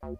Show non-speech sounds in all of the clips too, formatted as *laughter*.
I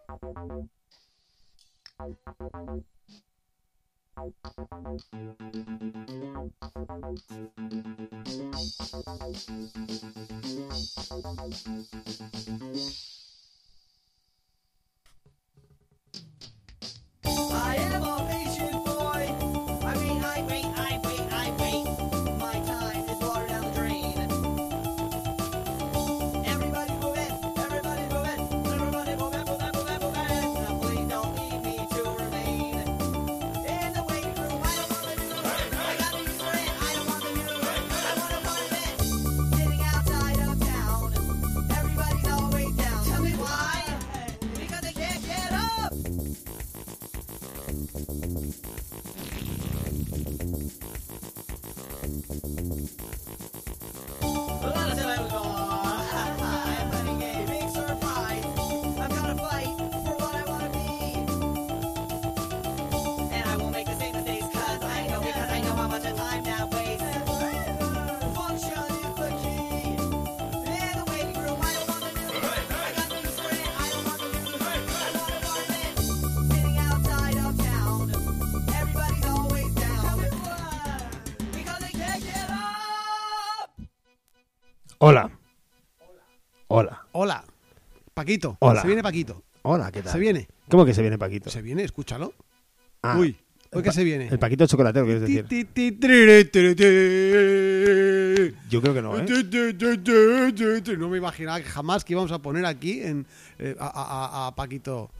Paquito. Hola. Se viene Paquito. Hola, ¿qué tal? Se viene. ¿Cómo que se viene Paquito? Se viene, escúchalo. Ah, Uy. Hoy que se viene. El Paquito chocolatero, quieres decir. Yo creo que no, ¿eh? No me imaginaba jamás que íbamos a poner aquí en, eh, a, a- a- a Paquito.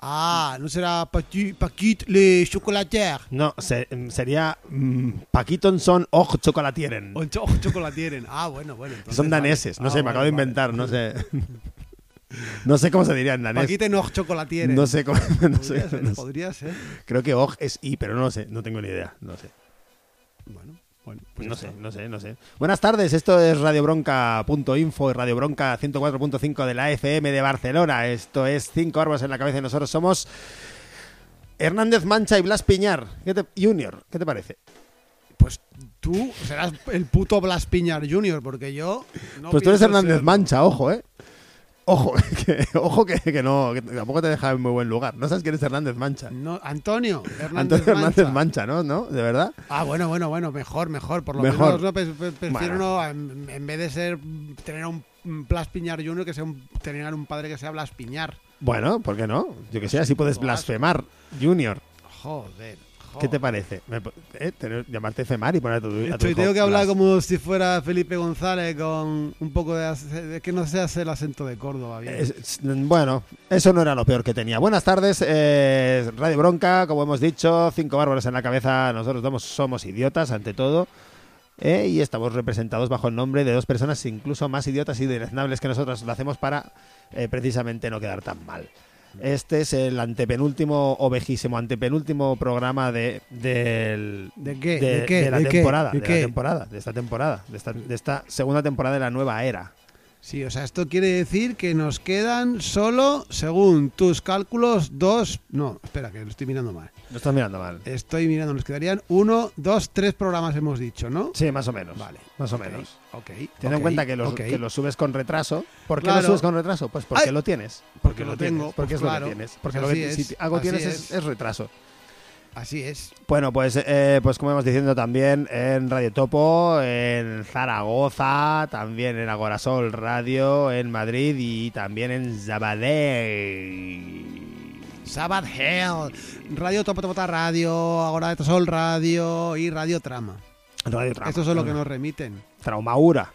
Ah, no será Paqui- Paquit le chocolatier. No, se- sería mm, Paquitonson och chocolatieren. O cho- chocolatieren. Ah, bueno, bueno. entonces Son vale. daneses, no Ah, sé, me vale, acabo de inventar, no sé. *laughs* no sé cómo se diría en danés. Paquite no chocolatieren. No sé cómo. *laughs* No sé, Podría ser, no podría ser. Creo que og es i, pero no lo sé, no tengo ni idea. No sé. Bueno, bueno. pues No sé, no sé, no sé. Buenas tardes, esto es radiobronca.info y Radio Bronca 104.5 de la FM de Barcelona. Esto es Cinco Árboles en la Cabeza y nosotros somos Hernández Mancha y Blas Piñar. ¿Qué te, Junior, ¿qué te parece? Pues tú serás el puto Blas Piñar Jr., porque yo. No pues tú eres Hernández. Mancha, ojo, ¿eh? Ojo, *laughs* que, ojo que, que no, que tampoco te deja en muy buen lugar. No sabes quién es Hernández Mancha. No, Antonio Hernández Antonio Hernández Mancha. Mancha, ¿no? ¿No? ¿De verdad? Ah, bueno, bueno, bueno, mejor, mejor. Por lo Mejor. menos no, Pe- pe- prefiero Bueno. no, en, en vez de ser tener un un Blas Piñar Jr., que sea un, tener un padre que sea Blas Piñar. Bueno, ¿por qué no? Yo que sé, así puedes blasfemar, Junior. Joder. ¿Qué te parece? Eh, tener- llamarte Femar y poner a tu, a tu Estoy, hijo tengo que hablar como si fuera Felipe González con un poco de, que no se hace el acento de Córdoba. Bien. Es- bueno, eso no era lo peor que tenía. Buenas tardes, eh, Radio Bronca, como hemos dicho, cinco bárbaros en la cabeza, nosotros somos, somos idiotas ante todo. eh, y estamos representados bajo el nombre de dos personas incluso más idiotas y deleznables que nosotros. Lo hacemos para eh, precisamente no quedar tan mal. Este es el antepenúltimo o vejísimo antepenúltimo programa de, del, ¿De qué? de, ¿De qué? de la temporada, ¿De la temporada, de esta temporada, de esta, de esta segunda temporada de la nueva era. Sí, o sea, esto quiere decir que nos quedan solo, según tus cálculos, dos... No, espera, que lo estoy mirando mal. No estás mirando mal. Estoy mirando, nos quedarían uno, dos, tres programas hemos dicho, ¿no? Sí, más o menos. Vale. Más o menos. Ok. Ten en cuenta que los, que los subes con retraso. ¿Por qué Claro. lo subes con retraso? Pues porque Ay, lo tienes. porque lo tienes, tengo, Porque pues es lo que tienes. Porque lo que, si es, algo así tienes es, es. es retraso. Así es. Bueno, pues, eh, pues como hemos diciendo también en Radio Topo, en Zaragoza, también en Agorasol Radio, en Madrid y también en Zabadell. Sabbath Hell, Radio Topo Topota Radio, Ahora de Sol Radio y Radio Trama. Radio Trauma. Estos son los que nos remiten. Traumaura.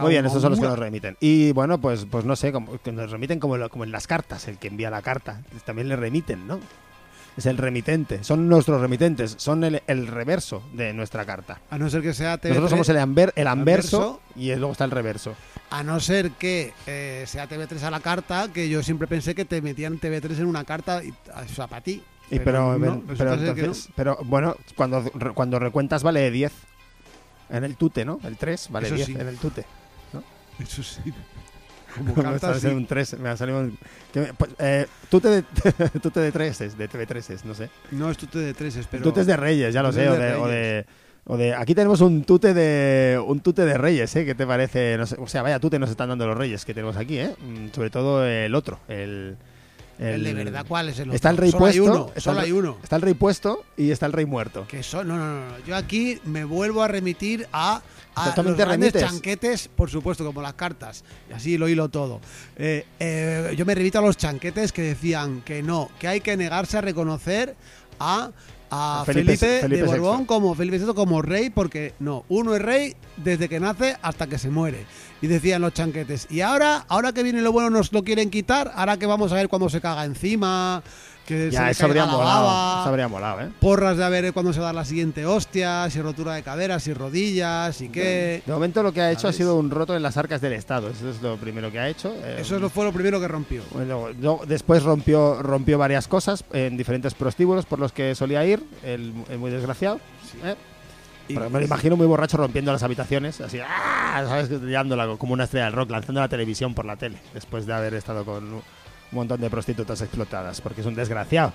Muy bien, estos son los que nos remiten. Y bueno, pues, pues no sé, como, que nos remiten como, lo- como en las cartas, el que envía la carta. También le remiten, ¿no? Es el remitente, son nuestros remitentes, son el, el reverso de nuestra carta. A no ser que sea TV3, Nosotros somos el, amber- el anverso y luego está el reverso. A no ser que eh, sea TV3 a la carta, que yo siempre pensé que te metían TV3 en una carta, y, o sea, para ti. Y pero, no, pero, entonces- pero bueno, cuando, cuando recuentas vale 10 en el tute, ¿no? El 3 vale Eso 10 sí. en el tute. no. Eso sí. Como *laughs* me carta, sale sí. un 3, me ha salido un... que pues, eh, tute, *laughs* de, tute de 3 de TV3, no sé. No es tute de tres, pero... Tutes de Reyes, ya lo sé, o de de, o de- o de- aquí tenemos un tute de un tute de Reyes, ¿eh? ¿Qué te parece? No sé, o sea, vaya tute nos están dando los Reyes que tenemos aquí, ¿eh? Mm, Sobre todo el otro, el, El, de verdad, ¿cuál es el otro? Está el rey solo puesto. Hay uno, solo el- hay uno. Está el rey puesto y está el rey muerto. Que so- no, no, no, no. Yo aquí me vuelvo a remitir a, a Exactamente, los grandes remites. chanquetes, por supuesto, como las cartas. Y así lo hilo todo. Eh, eh, yo me remito a los chanquetes que decían que no, que hay que negarse a reconocer a, a A Felipe- Felipe, Felipe de Borbón VI. como Felipe VI como rey, porque no, uno es rey desde que nace hasta que se muere. Y decían los chanquetes. Y ahora, ahora que viene lo bueno nos lo quieren quitar, ahora que vamos a ver cuando se caga encima, que Ya, eso habría la molado. Eso habría molado, ¿eh? porras de a ver cuándo se da la siguiente hostia, si rotura de caderas, si rodillas, y qué. De momento lo que ha hecho ha sido un roto en las arcas del Estado. Eso es lo primero que ha hecho. Eh, Eso es lo- fue lo primero que rompió. Bueno, luego- después rompió, rompió varias cosas en diferentes prostíbulos por los que solía ir, el, el muy desgraciado. ¿eh? Y- Pero me lo imagino muy borracho rompiendo las habitaciones, así, ¡ah! ¿sabes? Liándola como una estrella del rock, lanzando la televisión por la tele, después de haber estado con un montón de prostitutas explotadas, porque es un desgraciado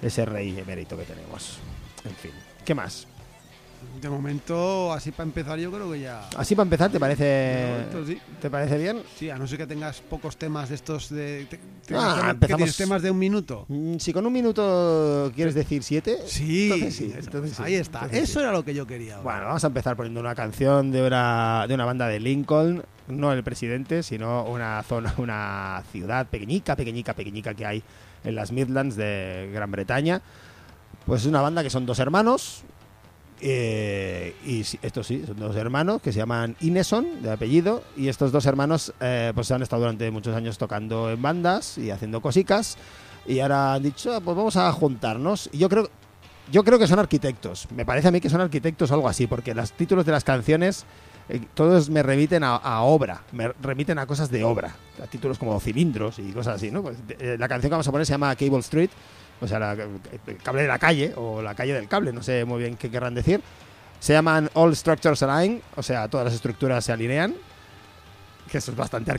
ese rey emérito que tenemos. En fin, ¿qué más? De momento, así para empezar, yo creo que ya. Así para empezar, ¿te parece, momento, sí. ¿te parece bien? Sí, a no ser que tengas pocos temas de estos de. te- te- Ah, que empezamos- tienes temas de un minuto. Mm, Si con un minuto quieres decir siete, Sí, entonces sí, eso- entonces sí, ahí está. entonces Eso sí. era lo que yo quería. ahora. Bueno, vamos a empezar poniendo una canción de una, de una banda de Lincoln, no el presidente, sino una zona, *laughs* una ciudad pequeñica, pequeñica, pequeñica que hay en las Midlands de Gran Bretaña. Pues es una banda que son dos hermanos, eh, y estos sí, son dos hermanos que se llaman Ineson, de apellido, y estos dos hermanos eh, pues han estado durante muchos años tocando en bandas y haciendo cosicas, y ahora han dicho, "Ah, pues vamos a juntarnos. Y yo creo, yo creo que son arquitectos, me parece a mí que son arquitectos o algo así, porque los títulos de las canciones eh, todos me remiten a, a obra, me remiten a cosas de obra, a títulos como cilindros y cosas así, ¿no? Pues, eh, la canción que vamos a poner se llama Cable Street, o sea, la- el cable de la calle o la calle del cable, no sé muy bien qué querrán decir. Se llaman All Structures Align, o sea, todas las estructuras se alinean, que eso es bastante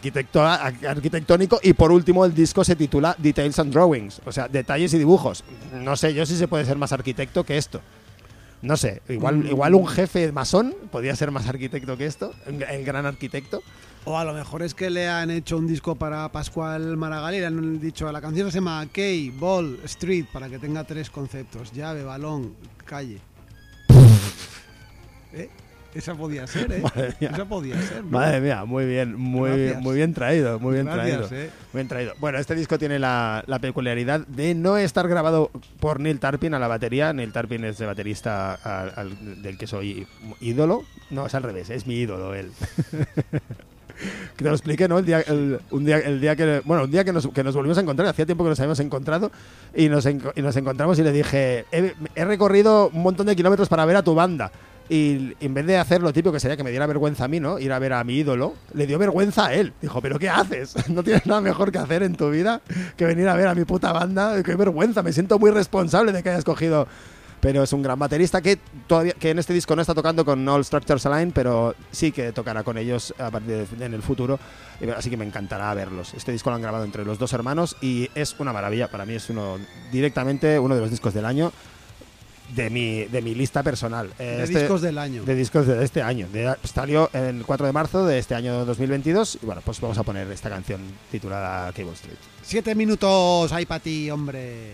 arquitectónico. Y por último, el disco se titula Details and Drawings, o sea, detalles y dibujos. No sé yo si se puede ser más arquitecto que esto. No sé, igual, Mm. igual un jefe masón podría ser más arquitecto que esto, el gran arquitecto. O a lo mejor es que le han hecho un disco para Pascual Maragall y le han dicho la canción se llama Key, Ball, Street, para que tenga tres conceptos: llave, balón, calle. *laughs* ¿Eh? Esa podía ser, ¿eh? Madre mía. Esa podía ser. ¿no? Madre mía, muy bien, muy, Gracias. muy bien traído, muy bien Gracias, traído. ¿eh? Muy bien traído. Bueno, este disco tiene la, la peculiaridad de no estar grabado por Neil Tarpin a la batería. Neil Tarpin es el baterista al- al- del que soy ídolo. No, es al revés, es mi ídolo él. *laughs* *laughs* que te lo expliqué, ¿no? El día, el- un día, el día que, bueno, un día que nos, que nos volvimos a encontrar, hacía tiempo que nos habíamos encontrado y nos, y nos encontramos y le dije, he, recorrido un montón de kilómetros para ver a tu banda. Y en vez de hacer lo que sería que me diera vergüenza a mí, ¿no? Ir a ver a mi ídolo, le dio vergüenza a él. Dijo, ¿pero qué haces? *laughs* ¿No tienes nada mejor que hacer en tu vida que venir a ver a mi puta banda? ¡Qué vergüenza! Me siento muy responsable de que hayas cogido. Pero es un gran baterista que todavía que en este disco no está tocando con All Structures Align, pero sí que tocará con ellos a partir de- en el futuro. Así que me encantará verlos. Este disco lo han grabado entre los dos hermanos y es una maravilla. Para mí es uno directamente uno de los discos del año de mi, de mi lista personal. De este- discos del año. de discos de este año. De, salió el 4 de marzo de este año 2022. Y bueno, pues vamos a poner esta canción titulada Cable Street. Siete minutos hay para ti, hombre.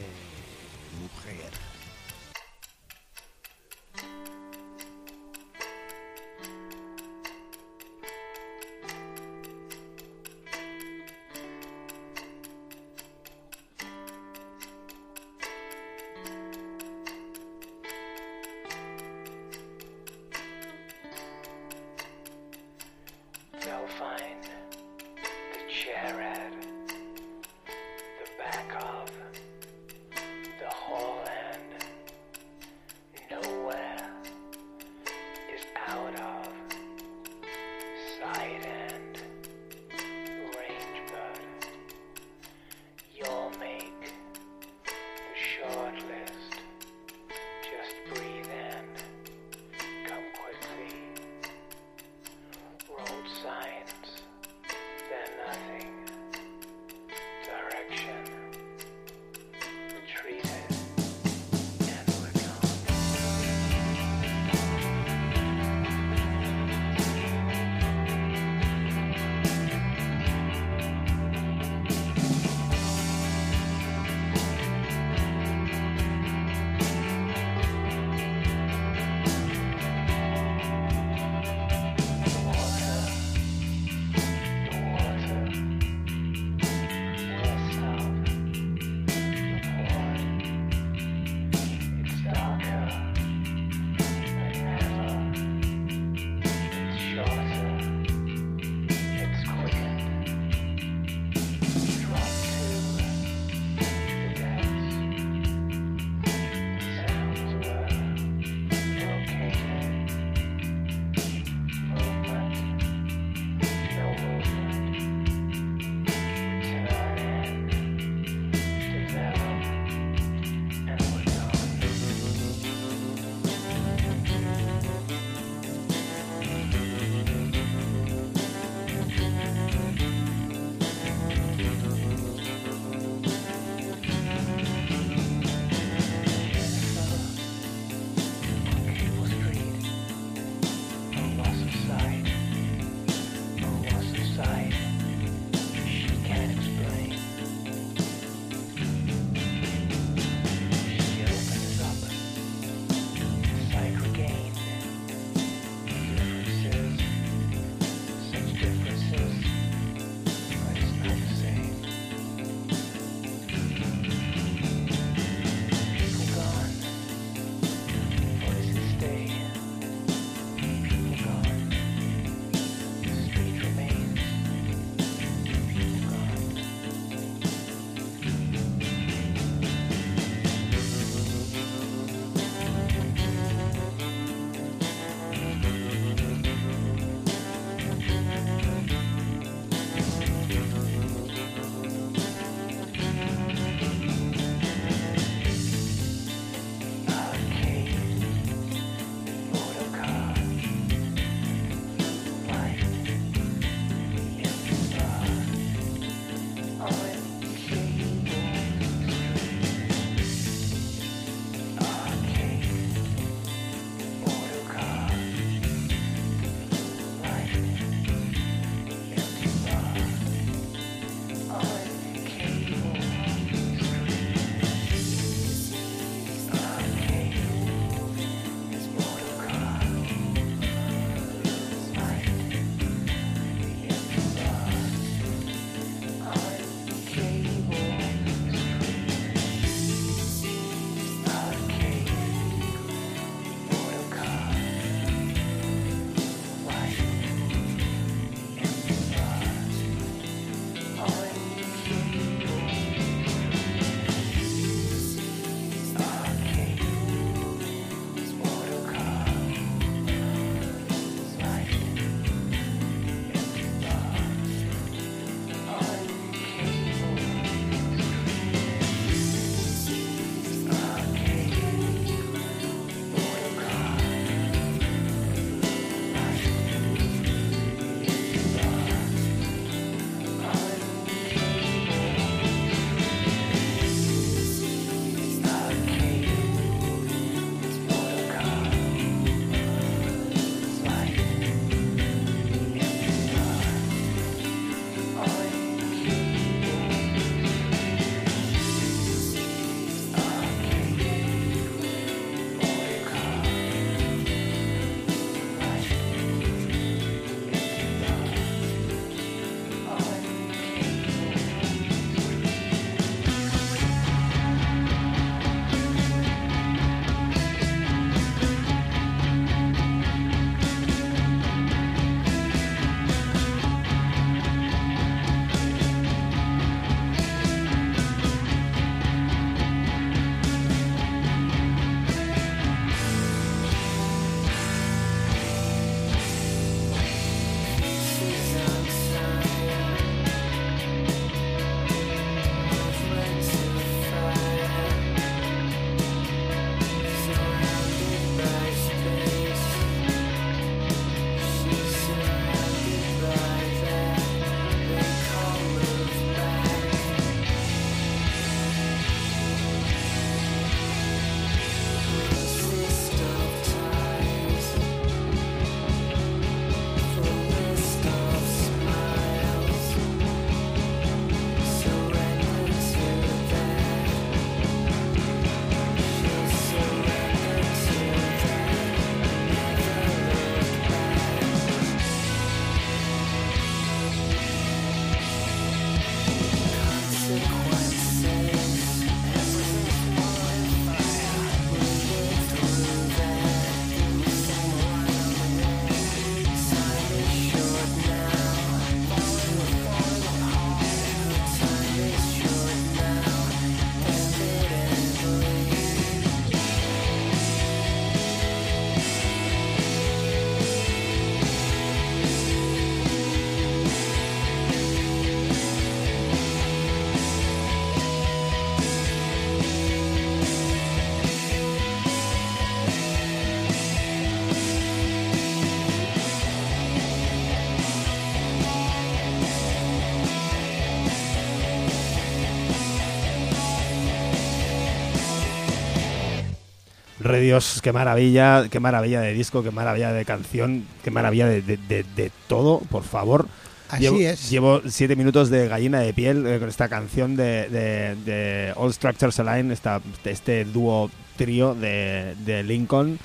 Dios, qué maravilla, qué maravilla de disco, qué maravilla de canción, qué maravilla de, de- de- de todo, por favor. Así llevo, es. Llevo siete minutos de gallina de piel eh, con esta canción de, de- de All Structures Align, esta, este dúo trío de, de Lincoln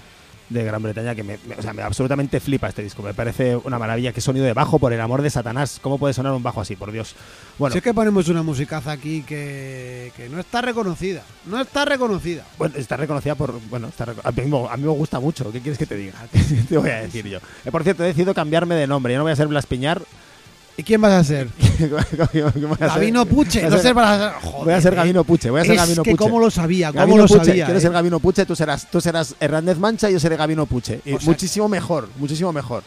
de Gran Bretaña que me, me- o sea, me absolutamente flipa este disco. Me parece una maravilla. Qué sonido de bajo, por el amor de Satanás. ¿Cómo puede sonar un bajo así, por Dios? Bueno, Si es que ponemos una musicaza aquí que, que no está reconocida. No está reconocida. Bueno, está reconocida por. Bueno, está a, mí, me- a mí me gusta mucho. ¿Qué quieres que te diga? *laughs* te voy a decir yo. Eh, por cierto, he decidido cambiarme de nombre. Yo no voy a ser Blas Piñar. ¿Y quién vas a ser? *laughs* Gabino Puche. Voy a No ser- Voy a ser eh. Gabino Puche. Voy a ser es Gabino que Puche. cómo lo sabía, cómo Gabino lo Puche, sabía. Quieres eh. ser Gabino Puche, tú serás, tú serás Hernández Mancha y yo seré Gabino Puche. Y O sea- muchísimo mejor, muchísimo mejor.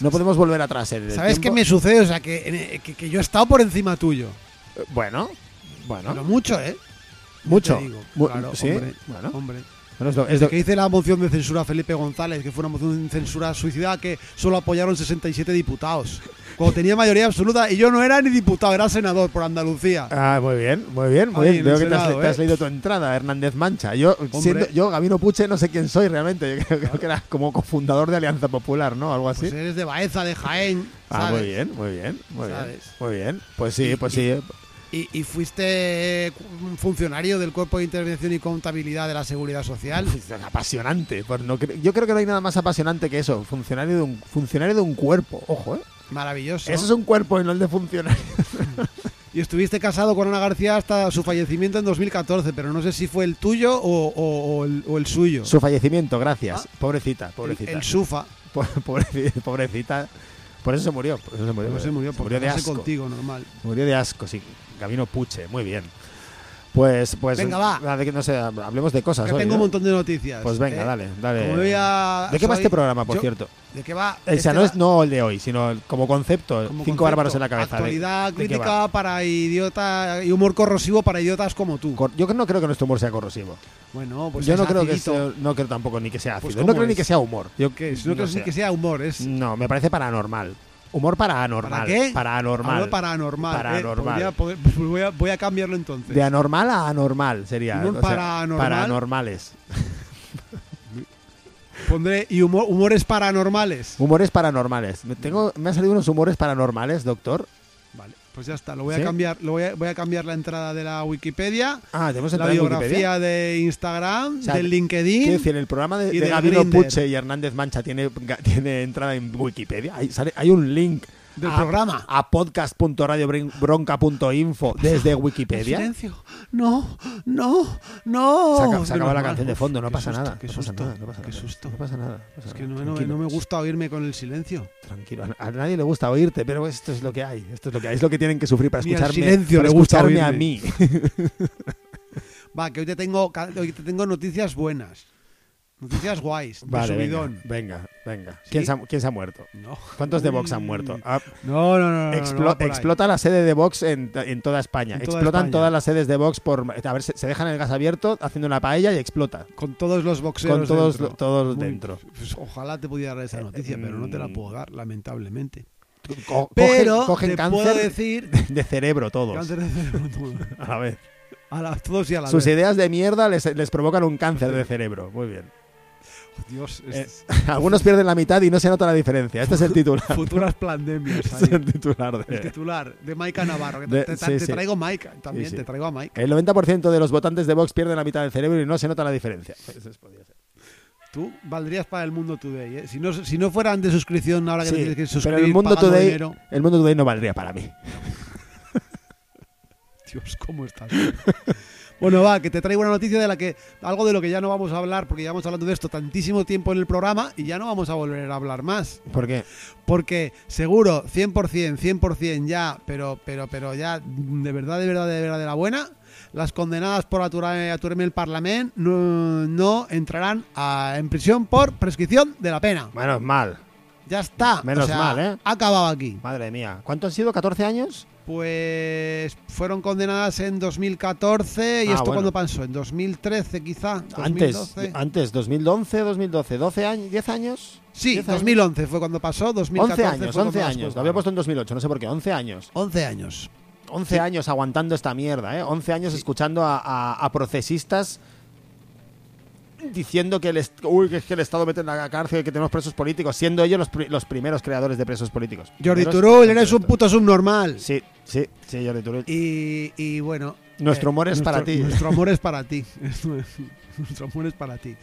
No podemos volver atrás. en el ¿Sabes qué me sucede? O sea, que, que, que yo he estado por encima tuyo. Eh, Bueno, bueno, Pero mucho, ¿eh? mucho. Digo, claro, sí, hombre, bueno. hombre. Bueno, que hice la moción de censura Felipe González, que fue una moción de censura suicida que solo apoyaron 67 diputados. Cuando tenía mayoría absoluta y yo no era ni diputado, era senador por Andalucía. Ah, muy bien, muy bien, muy Ahí bien. en Veo que te has, Senado, te has ¿eh? leído tu entrada, Hernández Mancha. Yo, siendo, yo, Gabino Puche, no sé quién soy realmente. Yo creo, creo que era como cofundador de Alianza Popular, ¿no? Algo así. Pues eres de Baeza, de Jaén, ah, muy bien, muy bien, muy bien. Muy bien. Pues sí, pues sí. Y, y fuiste un funcionario del Cuerpo de Intervención y Contabilidad de la Seguridad Social. *laughs* Es apasionante. Pues no yo creo que no hay nada más apasionante que eso. Funcionario de un, funcionario de un cuerpo. Ojo, ¿eh? Maravilloso. Eso es un cuerpo y no el de funcionario. *laughs* Y estuviste casado con Ana García hasta su fallecimiento en 2014, pero no sé si fue el tuyo o, o- o el, o el suyo. Su fallecimiento, gracias. Ah. Pobrecita, pobrecita. el Sufa. *laughs* Po- pobrecita, pobrecita. Por eso se murió. Por eso se murió. Luego se murió se por murió de asco. contigo, normal. Murió de asco, sí. Gabino Puche, muy bien. Pues, pues. Venga, va. de no sé, hablemos de cosas. Que hoy, tengo un ¿no? montón de noticias. Pues venga, ¿eh? dale, dale. Voy a- ¿De qué va soy- este programa, por yo- cierto? ¿De qué va? O sea, Este no va es no el de hoy, sino como concepto. como cinco concepto, bárbaros en la cabeza. ¿De- Actualidad de va? crítica para idiota y humor corrosivo para idiotas como tú. Cor- Yo no creo que nuestro humor sea corrosivo. bueno, pues yo no creo que sea, no creo tampoco ni que sea Pues ácido. no ¿cómo creo ni es? que sea humor. Yo ¿Qué es? No, creo sé. ni que sea humor, es No, me parece paranormal. Humor paranormal. ¿Para qué? Paranormal. Algo paranormal. ¿eh? Paranormal. Podría poder- *laughs* pues voy, a, voy a cambiarlo entonces. De anormal a anormal sería. Humor o sea, paranormal. Paranormales. *laughs* Pondré y humor- humores paranormales. Humores paranormales. Me, tengo, me han salido unos humores paranormales, doctor. Pues ya está. Lo voy ¿Sí? a cambiar. Lo voy a, voy a cambiar la entrada de la Wikipedia, Ah, tenemos la en biografía de Instagram, O sea, del Quiero LinkedIn. decir, el programa de, de Gabino. Puche y Hernández Mancha tiene, tiene entrada en Wikipedia. Hay, sale- hay un link Del a, programa. a podcast.radiobronca.info desde *laughs* Wikipedia. Silencio. No, no, no. Se, acaba, se acaba la canción de fondo, no pasa nada. Qué susto. qué susto. No pasa nada. Es que no, no- no me gusta oírme con el silencio. Tranquilo, a, a nadie le gusta oírte, pero esto es lo que hay. Esto es lo que hay. Es lo que tienen que sufrir para Ni al escucharme, silencio para le gusta escucharme a oírme. mí. *laughs* Va, que hoy te tengo, hoy te tengo noticias buenas. Noticias guays. de Vale, venga, subidón. venga, venga. ¿Quién, se ha, quién se ha muerto? No. ¿Cuántos de Vox han muerto? Ah, No, no, no. no, explo- explota la sede de Vox en, en toda España. En toda Explotan España. todas las sedes de Vox por. A ver, se, se dejan el gas abierto haciendo una paella y explota. Con todos los boxeros Con todos, dentro. todos Muy- dentro. pues ojalá te pudiera dar esa noticia, Eh, pero no te la mm. puedo dar, lamentablemente. Co- Pero cogen, cogen te puedo decir de cerebro todos. cáncer de cerebro *laughs* todo. A la vez. a la- todos y a la Sus vez. ideas de mierda les, les provocan un cáncer de cerebro. Muy bien. Dios, Eh, es- *laughs* Algunos pierden la mitad y no se nota la diferencia. Este es el titular. *laughs* futuras pandemias. Este es el titular El de. titular de Maika Navarro. que De- te, te- sí, te sí. traigo Maika también, Sí, te traigo a Maika. El 90% de los votantes de Vox pierden la mitad del cerebro y no se nota la diferencia. Eso es- podría ser. Tú valdrías para el Mundo Today. ¿eh? Si, no, si no fueran de suscripción, ahora que tienes que suscribir pero el mundo, today, dinero. el mundo Today no valdría para mí. *laughs* Dios, ¿cómo estás? Bueno, va, que te traigo una noticia de la que algo de lo que ya no vamos a hablar porque llevamos hablando de esto tantísimo tiempo en el programa y ya no vamos a volver a hablar más. ¿Por qué? Porque seguro, 100%, 100% ya, pero, pero, pero ya de verdad, de verdad, de verdad, de la buena, las condenadas por aturar- aturarme el Parlamento no, no entrarán a- en prisión por prescripción de la pena. Menos mal. Ya está. Menos O sea, mal, ¿eh? Ha acabado aquí. Madre mía. ¿Cuánto han sido? ¿14 años? Pues fueron condenadas en 2014 y Ah, esto bueno. cuando pasó, en 2013 quizá, Antes, 2012. antes, 2011, 2012, 12 años, 10 años. Sí, 10 años. 2011 fue cuando pasó, 2014 11 años, fue 11 cuando las años. Lo había puesto en 2008, no sé por qué. 11 años. 11 años. 11 años aguantando esta mierda, ¿eh? 11 años escuchando a, a- a procesistas diciendo que el, uy, que es que el Estado mete en la cárcel, que tenemos presos políticos, siendo ellos los, pri- los primeros creadores de presos políticos. Jordi Turull, eres un puto subnormal. Sí, sí, sí, Jordi Turull. Y, y bueno. Nuestro humor es para ti. Nuestro amor es para ti. *laughs* *laughs* nuestro amor es para ti.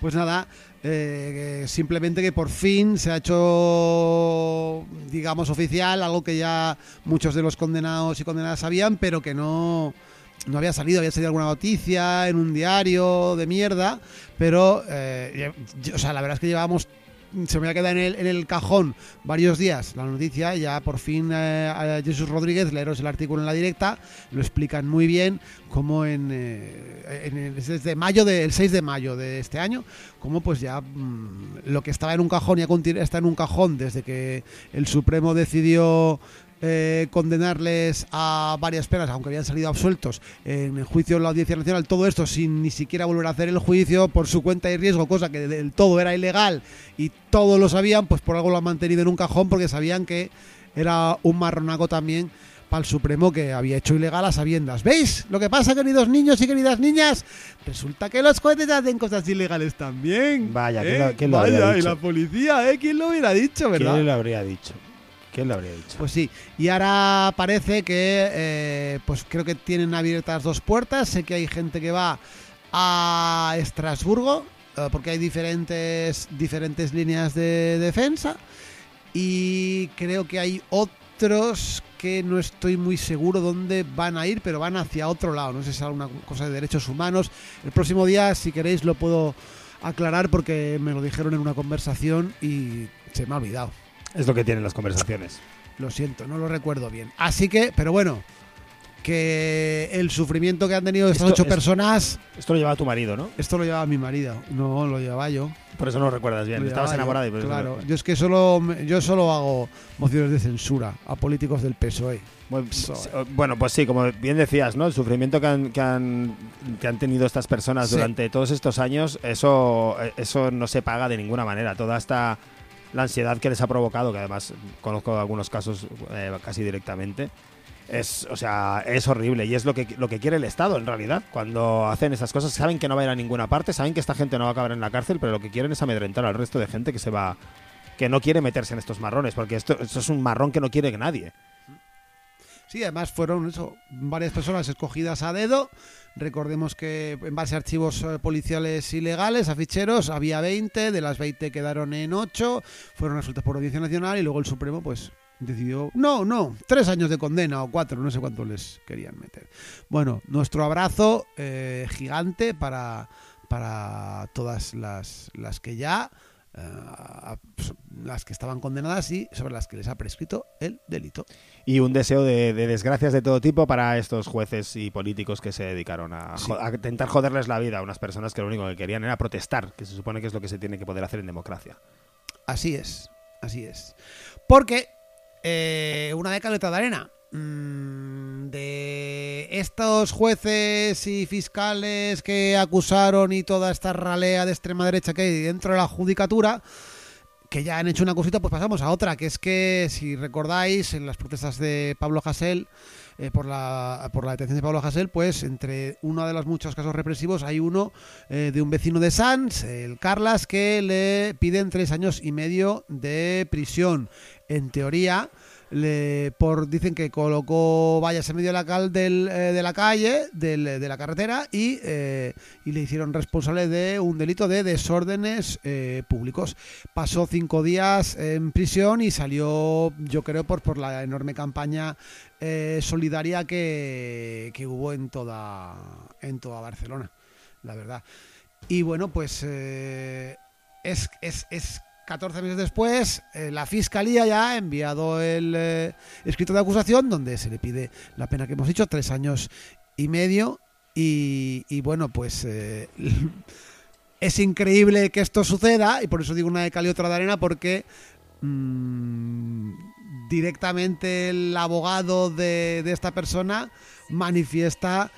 Pues nada, eh, simplemente que por fin se ha hecho, digamos, oficial, algo que ya muchos de los condenados y condenadas sabían, pero que no, no había salido. Había salido alguna noticia en un diario de mierda, pero, eh, lle- o sea, la verdad es que llevábamos se me ha quedado en el, en el cajón varios días la noticia ya por fin eh, a Jesús Rodríguez, leeros el artículo en la directa, lo explican muy bien como en, eh, desde mayo de, el 6 de mayo de este año, como pues ya mm, lo que estaba en un cajón ya está en un cajón desde que el Supremo decidió eh, condenarles a varias penas, aunque habían salido absueltos en el juicio en la Audiencia Nacional, todo esto sin ni siquiera volver a hacer el juicio por su cuenta y riesgo, cosa que del todo era ilegal y todos lo sabían, pues por algo lo han mantenido en un cajón porque sabían que era un marronaco también para el Supremo que había hecho ilegal a sabiendas. ¿Veis? Lo que pasa, queridos niños y queridas niñas, resulta que los jueces hacen cosas ilegales también. Vaya, ¿quién ¿eh? lo- quién lo habría Vaya, y dicho? la policía, ¿eh? ¿Quién lo hubiera dicho, verdad? ¿Quién lo habría dicho? ¿Quién lo habría dicho? Pues sí, y ahora parece que, eh, pues creo que tienen abiertas dos puertas. Sé que hay gente que va a Estrasburgo, eh, porque hay diferentes, diferentes líneas de defensa. Y creo que hay otros que no estoy muy seguro dónde van a ir, pero van hacia otro lado. No sé si es alguna cosa de derechos humanos. El próximo día, si queréis, lo puedo aclarar porque me lo dijeron en una conversación y se me ha olvidado. Es lo que tienen las conversaciones. Lo siento, no lo recuerdo bien. Así que, pero bueno, que el sufrimiento que han tenido estas ocho personas, Esto lo llevaba tu marido, ¿no? esto lo llevaba mi marido, no lo llevaba yo. Por eso no lo recuerdas bien. Lo Estabas yo, enamorado y por eso Claro, yo es que solo, yo solo hago mociones de censura a políticos del PSOE. Bueno, s- Bueno, pues sí, como bien decías, ¿no? El sufrimiento que han, que han, que han tenido estas personas Sí. durante todos estos años, eso, eh, eso no se paga de ninguna manera. Toda esta la ansiedad que les ha provocado, que además conozco algunos casos eh, casi directamente, es, o sea, es horrible y es lo que, lo que quiere el Estado en realidad. Cuando hacen esas cosas, saben que no va a ir a ninguna parte, saben que esta gente no va a acabar en la cárcel, pero lo que quieren es amedrentar al resto de gente que se va que no quiere meterse en estos marrones, porque esto, esto es un marrón que no quiere nadie. Sí, además fueron eso, varias personas escogidas a dedo. Recordemos que en base a archivos eh, policiales ilegales, a ficheros, había 20, de las 20 quedaron en 8, fueron resueltas por Audiencia Nacional y luego el Supremo pues decidió, no, no, tres años de condena o cuatro, no sé cuánto les querían meter. Bueno, nuestro abrazo eh, gigante para, para todas las, las que ya, eh, las que estaban condenadas y sobre las que les ha prescrito el delito. Y un deseo de, de desgracias de todo tipo para estos jueces y políticos que se dedicaron a, Sí. a intentar joderles la vida a unas personas que lo único que querían era protestar, que se supone que es lo que se tiene que poder hacer en democracia. Así es, así es. Porque eh, una de cal y otra de arena. Mm, de estos jueces y fiscales que acusaron y toda esta ralea de extrema derecha que hay dentro de la judicatura, que ya han hecho una cosita, pues pasamos a otra, que es que, si recordáis, en las protestas de Pablo Hasél, eh, por, la, por la detención de Pablo Hasél, pues entre uno de los muchos casos represivos hay uno eh, de un vecino de Sanz, el Carlas, que le piden tres años y medio de prisión. En teoría, le, por dicen que colocó vallas en medio de la, cal del, eh, de la calle, del- de la carretera, y, eh, y le hicieron responsable de un delito de desórdenes eh, públicos. Pasó cinco días en prisión y salió, yo creo, por, por la enorme campaña eh, solidaria que, hubo en toda, en toda Barcelona, la verdad. Y bueno, pues eh, es, es, es 14 meses después, eh, la fiscalía ya ha enviado el eh, escrito de acusación donde se le pide la pena que hemos dicho, tres años y medio. Y, bueno, pues eh, *laughs* es increíble que esto suceda y por eso digo una de cal y otra de arena porque mm, directamente el abogado de, de esta persona manifiesta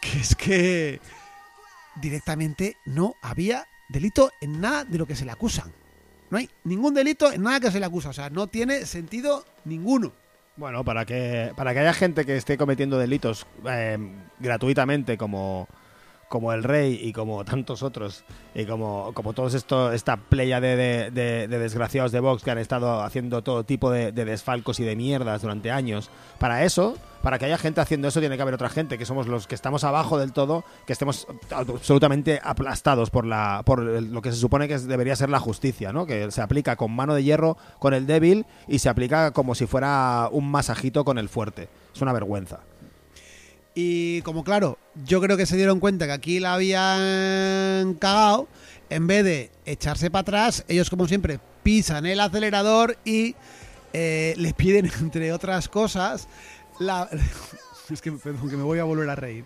que es que directamente no había delito en nada de lo que se le acusan. No hay ningún delito en nada que se le acusa. O sea, no tiene sentido ninguno. Bueno, para que, para que haya gente que esté cometiendo delitos eh, gratuitamente como, como el rey y como tantos otros, y como, como todos esto, esta playa de, de- de- de desgraciados de Vox que han estado haciendo todo tipo de, de desfalcos y de mierdas durante años, para eso, para que haya gente haciendo eso, tiene que haber otra gente, que somos los que estamos abajo del todo, que estemos absolutamente aplastados por, la, por lo que se supone que debería ser la justicia, ¿no? Que se aplica con mano de hierro con el débil y se aplica como si fuera un masajito con el fuerte. Es una vergüenza. Y como claro, yo creo que se dieron cuenta que aquí la habían cagado, en vez de echarse para atrás, ellos como siempre pisan el acelerador y eh, les piden, *laughs* entre otras cosas, la... *laughs* es que, me voy a volver a reír.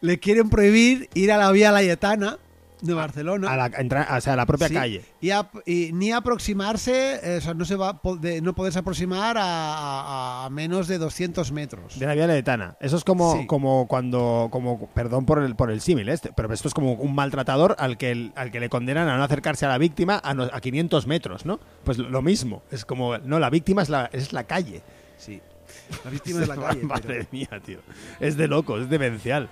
Le quieren prohibir ir a la vía Layetana de Barcelona. A la, entra- o sea, a la propia Sí, calle. Y, a- y ni aproximarse, eh, o sea, no se va de- no poderse aproximar a, a- menos de 200 metros. De la vía letana. Eso es como, Sí. como cuando, como, perdón por el, por el símil este, pero esto es como un maltratador al que, el- al que le condenan a no acercarse a la víctima a, no- a 500 metros, ¿no? Pues lo mismo. Es como, no, la víctima es la, es la calle. Sí. La víctima de la *laughs* calle. pero- Madre mía, tío. Es de loco, es demencial.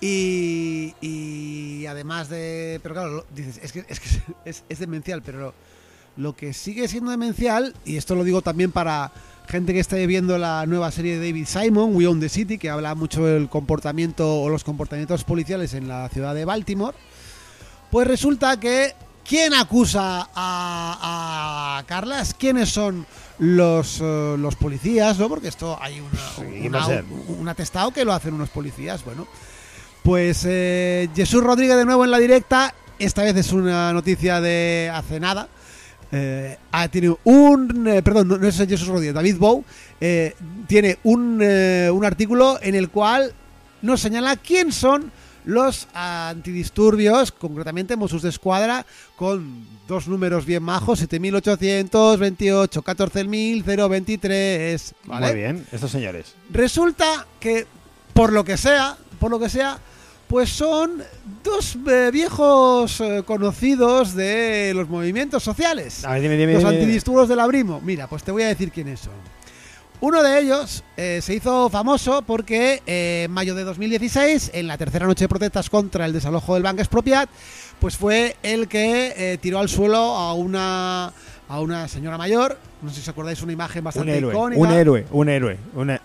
Y, y además de. Pero claro, dices, es que, es, que *laughs* es, es demencial, pero lo, lo que sigue siendo demencial, y esto lo digo también para gente que esté viendo la nueva serie de David Simon, We Own the City, que habla mucho del comportamiento o los comportamientos policiales en la ciudad de Baltimore, pues resulta que. ¿Quién acusa a, a Carlas? ¿Quiénes son los, eh, los policías? ¿no? Porque esto hay una, Sí, una- va a ser. un atestado que lo hacen unos policías. Bueno, pues eh, Jesús Rodríguez de nuevo en la directa. Esta vez es una noticia de hace nada. Eh, ha tenido un. eh, perdón, no, no es Jesús Rodríguez, David Bow. eh, tiene un, un artículo en el cual nos señala quién son los antidisturbios, concretamente Mossos de Escuadra, con dos números bien majos: 7828, 14023. ¿vale? Muy bien, estos señores. Resulta que, por lo que sea, por lo que sea, pues son dos eh, viejos eh, conocidos de los movimientos sociales. A ver, dime, dime, los dime, antidisturbios del Abrimo. Mira, pues te voy a decir quiénes son. Uno de ellos eh, se hizo famoso porque en mayo de 2016, en la tercera noche de protestas contra el desalojo del Banco Expropiat, pues fue el que tiró al suelo a una, a una señora mayor. No sé si os acordáis, una imagen Un bastante héroe, icónica un héroe, un héroe. un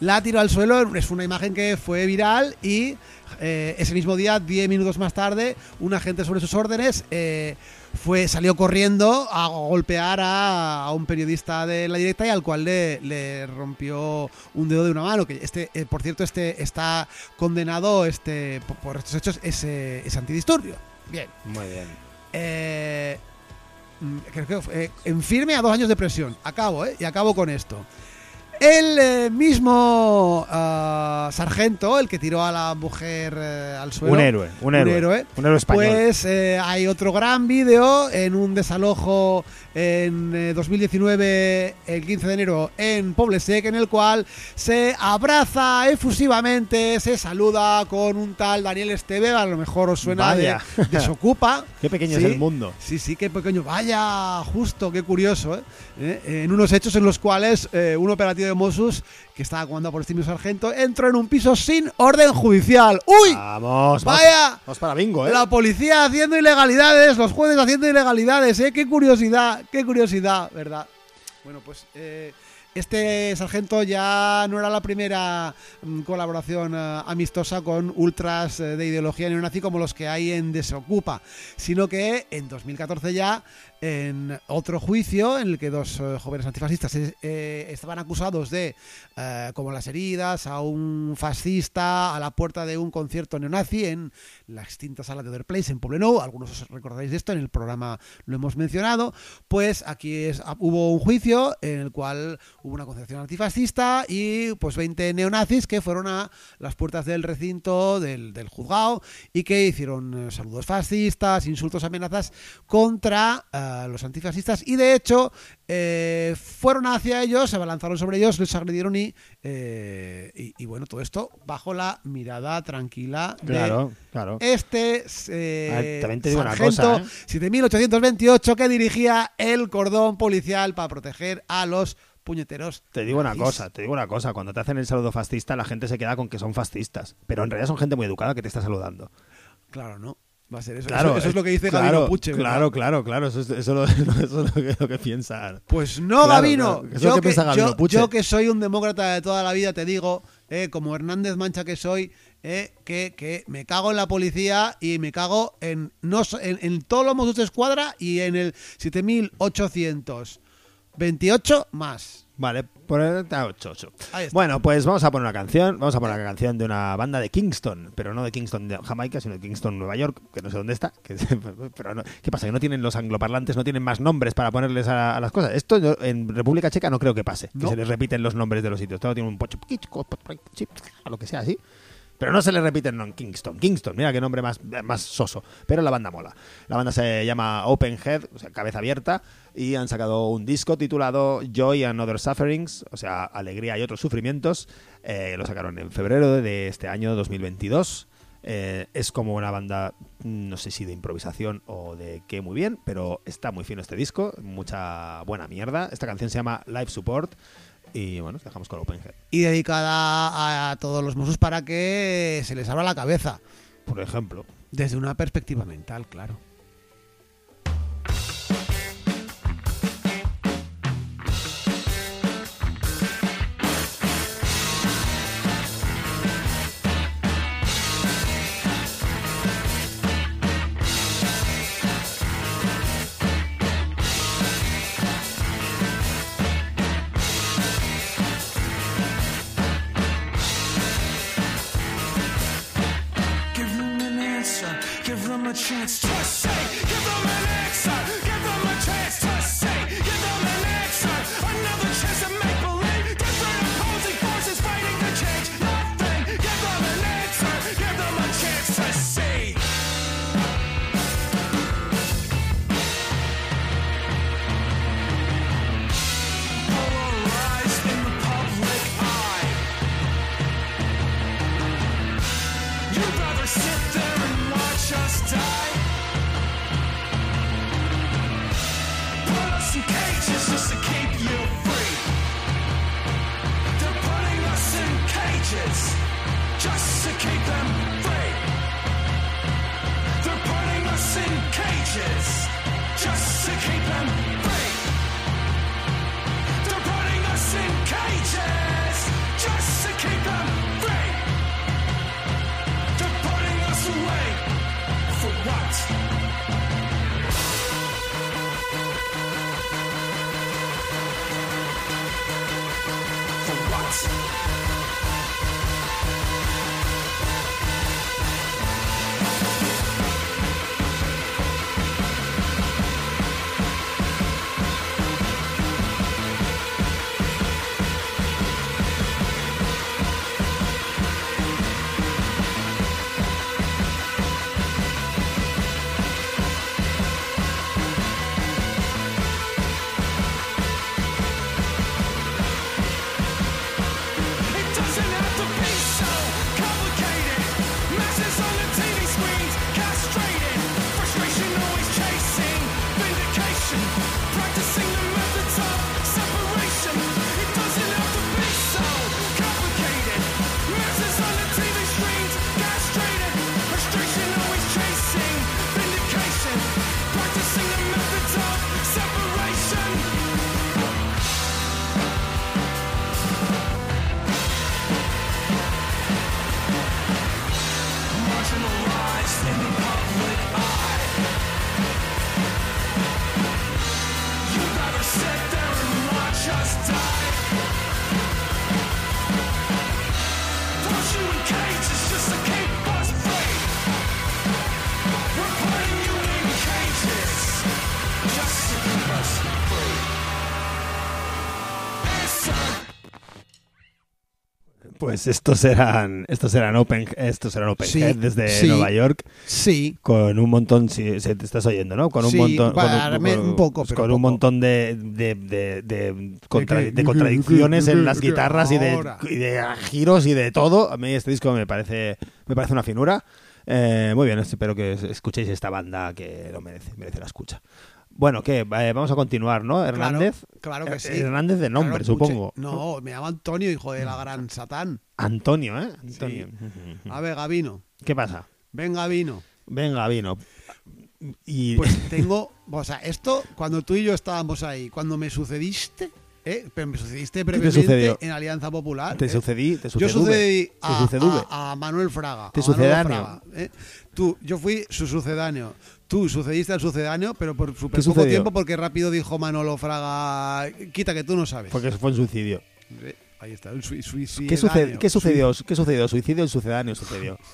la tiró al suelo, es una imagen que fue viral y eh, ese mismo día, 10 minutos más tarde, un agente sobre sus órdenes eh, fue, salió corriendo a golpear a, a un periodista de la directa y al cual le, le rompió un dedo de una mano. Que este, eh, por cierto, este está condenado este, por, por estos hechos, ese, ese antidisturbio. Bien. Muy bien. Eh, mm, creo que eh, en firme a dos años de presión. Acabo, ¿eh? Y acabo con esto. El eh, mismo ah, sargento, el que tiró a la mujer eh, al suelo. Un héroe, un héroe. Un héroe español. Pues eh, hay otro gran vídeo en un desalojo en eh, 2019, el 15 de enero, en Poblesec, en el cual se abraza efusivamente, se saluda con un tal Daniel Esteve, a lo mejor os suena de. Desocupa. *laughs* Qué pequeño Sí. es el mundo. Sí, sí, qué pequeño. Vaya, justo, qué curioso, ¿eh? Eh, En unos hechos en los cuales eh, un operativo de Mossos, que estaba comandado por este mismo sargento, entró en un piso sin orden judicial. ¡Uy! Vamos. ¡Vaya! Vamos para bingo, ¿eh? La policía haciendo ilegalidades, los jueces haciendo ilegalidades, ¿eh? Qué curiosidad, qué curiosidad, ¿verdad? Bueno, pues eh, este sargento ya no era la primera mm, colaboración eh, amistosa con ultras eh, de ideología neonazi como los que hay en Desocupa, sino que en 2014 ya, en otro juicio en el que dos eh, jóvenes antifascistas eh, eh, estaban acusados de, como las heridas, a un fascista a la puerta de un concierto neonazi en la extinta sala de Other Place en Poblenou. Algunos os recordaréis de esto, en el programa lo hemos mencionado. Pues aquí es, ah, hubo un juicio en el cual hubo una concepción antifascista y pues 20 neonazis que fueron a las puertas del recinto del, del juzgado y que hicieron saludos fascistas, insultos, amenazas contra los antifascistas y de hecho eh, fueron hacia ellos, se abalanzaron sobre ellos, les agredieron y, eh, y, y bueno, todo esto bajo la mirada tranquila de Claro, claro. este eh, A ver, también te digo una sargento cosa, ¿eh? 7828 que dirigía el cordón policial para proteger a los puñeteros. Te digo una cosa, te digo una cosa. Cuando te hacen el saludo fascista, la gente se queda con que son fascistas. Pero en realidad son gente muy educada que te está saludando. Claro, ¿no? Va a ser eso. Claro, eso, eso es lo que dice claro, Gabino Puche. Claro, claro, claro. Eso es, eso lo, *laughs* eso es lo, que, lo que piensan. Pues no, Claro, Gabino. claro, eso es Yo, lo que que, piensa Gabino yo- Puche. yo que soy un demócrata de toda la vida, te digo, eh, como Hernández Mancha que soy, eh, que, que me cago en la policía y me cago en, no, en, en todos los Mossos de Escuadra y en el 7828 más. Vale, ponerte a 8, 8. Ahí está. Bueno, pues vamos a poner una canción. Vamos a poner una canción de una banda de Kingston, pero no de Kingston de Jamaica, sino de Kingston, Nueva York, que no sé dónde está. que- *laughs* pero no- ¿Qué pasa? Que no tienen los angloparlantes, no tienen más nombres para ponerles a, a las cosas. Esto yo- en República Checa no creo que pase, que se les repiten los nombres de los sitios. Todo tiene un pocho, lo que sea así. Pero no se le repiten no, en Kingston. Kingston, mira qué nombre más, más soso. Pero la banda mola. La banda se llama Open Head, o sea, cabeza abierta, y han sacado un disco titulado Joy and Other Sufferings, o sea, alegría y otros sufrimientos. Eh, lo sacaron en febrero de este año 2022. Eh, es como una banda, mm, no sé si de improvisación o de qué muy bien, pero está muy fino este disco, mucha buena mierda. Esta canción se llama Live Support. Y bueno, dejamos con Open Head. Y dedicada a todos los Mossos para que se les abra la cabeza. Por ejemplo, Desde una perspectiva mental, claro. Pues estos eran, estos eran Open, estos eran Open Sí, Head desde sí. Nueva York Sí, con un montón, si te estás oyendo, ¿no? Con un Sí, montón, con para mí un poco, pues pero con un montón de, de, de, de contra- qué? de contradicciones en las guitarras y de, Ahora. y de giros y de todo. A mí este disco me parece, me parece una finura. Eh, muy bien, espero que escuchéis esta banda que lo merece, merece la escucha. Bueno, ¿qué? Eh, vamos a continuar, ¿no? Hernández. claro que Eh, sí. Hernández de nombre, Claro, supongo. No, me llamo Antonio, hijo de la gran Satán. Antonio, ¿eh? Antonio. A ver, Gavino. ¿Qué pasa? Venga, vino. Venga, vino. Y *laughs* Pues tengo, o sea, esto cuando tú y yo estábamos ahí, cuando me sucediste, ¿eh? pero me sucediste brevemente en Alianza Popular. te ¿eh? sucedí, te Yo sucedí. sucedí te a, suceduve. a- a Manuel Fraga. Te sucedáneo. Fraga, ¿eh? Tú, yo fui su sucedáneo. Tú sucediste al sucedáneo, pero por súper ¿Qué poco sucedió? tiempo porque rápido dijo Manolo Fraga, quita que tú no sabes. Porque fue un suicidio. Ahí está, el sui- suicidáneo. ¿Qué, sucede, ¿Qué sucedió? ¿Qué sucedió? Suicidio el sucedáneo sucedió. *laughs*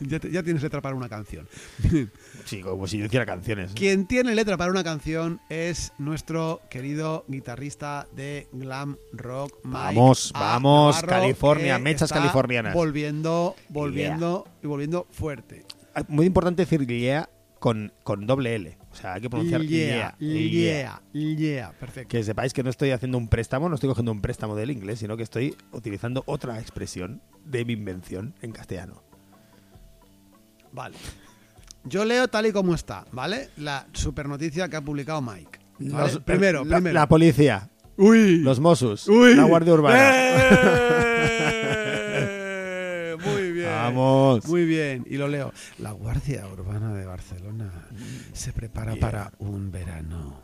Ya, te- ya tienes letra para una canción. *laughs* Sí, como si yo hiciera canciones. Quien tiene letra para una canción es nuestro querido guitarrista de glam rock, Mike Vamos, A. vamos, Navarro, California, mechas californianas. Volviendo, volviendo y volviendo fuerte. Ah, Muy importante decir yeah con, con doble L. O sea, hay que pronunciar Yeah, yeah. yeah, yeah, perfecto. Que sepáis que no estoy haciendo un préstamo, no estoy cogiendo un préstamo del inglés, sino que estoy utilizando otra expresión de mi invención en castellano. Vale. Yo leo tal y como está, ¿vale? La super noticia que ha publicado Mike. ¿vale? Los- primero, la, primero. la policía, Uy. los Mossos, Uy. la Guardia Urbana. *laughs* ¡Eh! Muy bien. Vamos. Muy bien. Y lo leo. La Guardia Urbana de Barcelona se prepara para un verano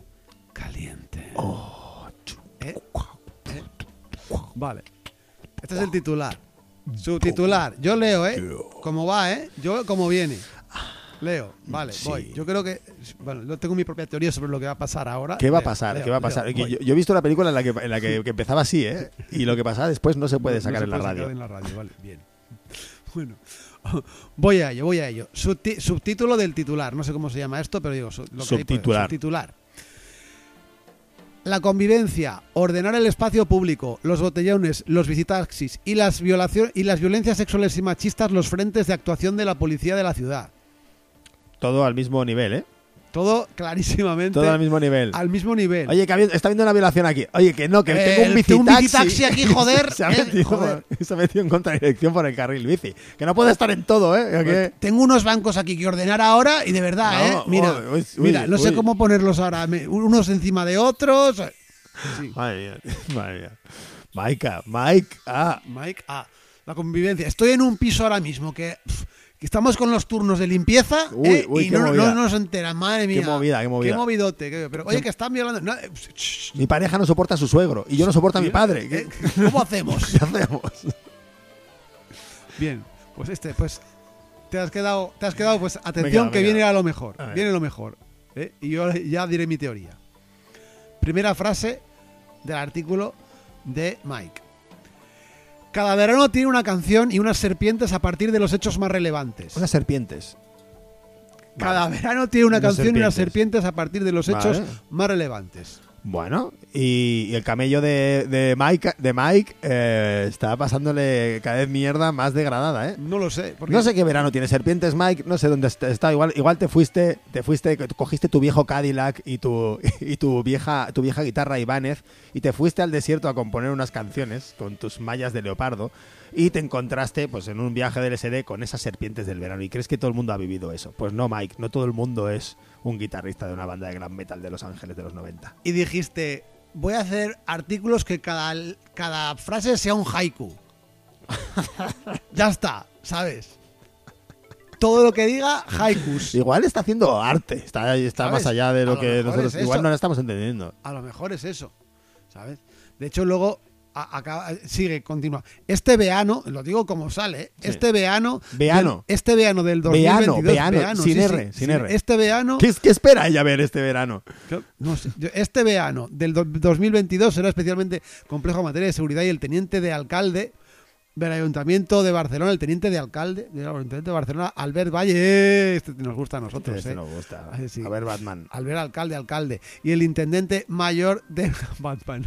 caliente. ¿Eh? ¿Eh? Vale. Este es el titular. Subtitular. Yo leo, ¿eh? Como va, ¿eh? Yo como viene. Leo, vale, Sí. voy. Yo creo que. Bueno, yo tengo mi propia teoría sobre lo que va a pasar ahora. ¿Qué va a pasar? leo, ¿Qué va a pasar? Yo, yo he visto una película en la que, en la que, que empezaba así, ¿eh? Y lo que pasaba después no se puede *laughs* no sacar en la radio. sacar en la radio, vale, bien. Bueno, *laughs* voy a ello, voy a ello. Subti- subtítulo del titular, no sé cómo se llama esto, pero digo, lo que pone, Subtitular. subtitular. La convivencia, ordenar el espacio público, los botellones, los visitaxis y las, violación- y las violencias sexuales y machistas los frentes de actuación de la policía de la ciudad. Todo al mismo nivel, ¿eh? Todo clarísimamente Todo al mismo nivel. al mismo nivel. Oye, que está habiendo una violación aquí. Oye, que no, que Eh, tengo un tengo un bicitaxi. bicitaxi aquí, joder, se, ha eh, metido, joder. se ha metido en *laughs* contradirección por el carril bici. Que no puede estar en todo, ¿eh? Pues tengo unos bancos aquí que ordenar ahora y de verdad, No, ¿eh? Mira, uy, uy, mira, no sé cómo ponerlos ahora, unos encima de otros. Sí. Madre mía, *laughs* madre mía. Maika, Mike, ah. Mike, ah, la convivencia. Estoy en un piso ahora mismo que estamos con los turnos de limpieza Uy, ¿eh? uy, y qué no, nos enteran, madre mía. movida, qué movida. Qué movidote. qué- pero oye, que están violando. no, eh, Mi pareja no soporta a su suegro y yo no soporto a mi padre. eh, ¿Qué, *laughs* ¿Cómo hacemos? *laughs* qué hacemos? Bien, pues este, pues te has quedado, te has quedado, pues atención que viene a lo mejor, A viene lo mejor. ¿eh? Y yo ya diré mi teoría. Primera frase del artículo de Mike. Cada verano tiene una canción y unas serpientes a partir de los hechos más relevantes. Unas serpientes. Cada verano tiene una Unas canción y unas serpientes. serpientes a partir de los hechos Vale. más relevantes. Bueno, y, y el camello de, de Mike, de Mike eh, está pasándole cada vez mierda más degradada, ¿eh? No lo sé. Porque No sé qué verano tiene serpientes, Mike. No sé dónde est- está. Igual, igual te fuiste, te fuiste, cogiste tu viejo Cadillac y tu *laughs* y tu vieja, tu vieja guitarra Ibanez y te fuiste al desierto a componer unas canciones con tus mallas de leopardo y te encontraste, pues, en un viaje del SD con esas serpientes del verano. Y crees que todo el mundo ha vivido eso. Pues no, Mike. No todo el mundo es un guitarrista de una banda de gran metal de Los Ángeles de los 90. y dijiste, voy a hacer artículos que cada, cada frase sea un haiku. *laughs* ya está, ¿sabes? Todo lo que diga, haikus. Igual está haciendo arte. Está, está ¿Sabes? más allá de A lo que mejor nosotros. es Igual no lo estamos entendiendo. A lo mejor es eso, ¿sabes? De hecho, luego acaba- sigue, continúa. Este verano, lo digo como sale, ¿eh? Sí. este verano, Veano. del- este verano del Veano, 2022, veano, sin R, sin R. Este verano, ¿Qué, qué espera ella ver este verano? no sé, este verano del do- 2022 será especialmente complejo en materia de seguridad y el teniente de alcalde del Ayuntamiento de Barcelona, el teniente de alcalde del Ayuntamiento de Barcelona, Albert Valle, este nos gusta a nosotros, Este ¿eh? nos gusta. Ah, sí. A ver, Batman. Albert Alcalde, alcalde. Y el intendente mayor de *laughs* Batman.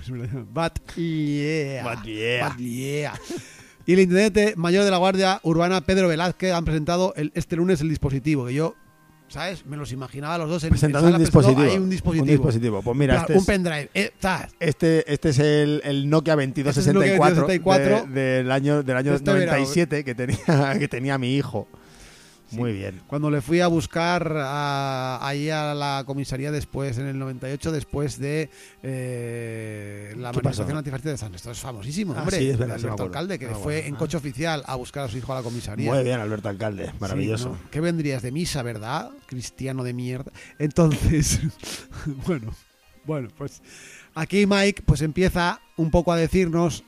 Bat yeah. Bat yeah. Bat yeah. Y el intendente mayor de la Guardia Urbana, Pedro Velázquez, han presentado el- este lunes el dispositivo. Que yo, ¿sabes? Me los imaginaba los dos en Presentando en un dispositivo. ahí un dispositivo. Un dispositivo. Pues mira, Claro, este un pendrive. Eh, este, este es el, el Nokia Este es el Nokia 2264 2264 de- del año, del año de este verano. 97 que tenía, *laughs* que tenía mi hijo. Muy bien. Cuando le fui a buscar a- ahí a la comisaría después, en el 98, después de eh, la ¿Qué manifestación antifascista de San Esto es famosísimo, Ah, hombre. sí, es verdad, Alberto. Alcalde, que Ah, fue bueno, en ah. coche oficial a buscar a su hijo a la comisaría. Muy bien, Alberto Alcalde. Maravilloso. Sí, ¿no? ¿Qué vendrías de misa, verdad? Cristiano de mierda. Entonces, *laughs* bueno, bueno, pues aquí Mike pues empieza un poco a decirnos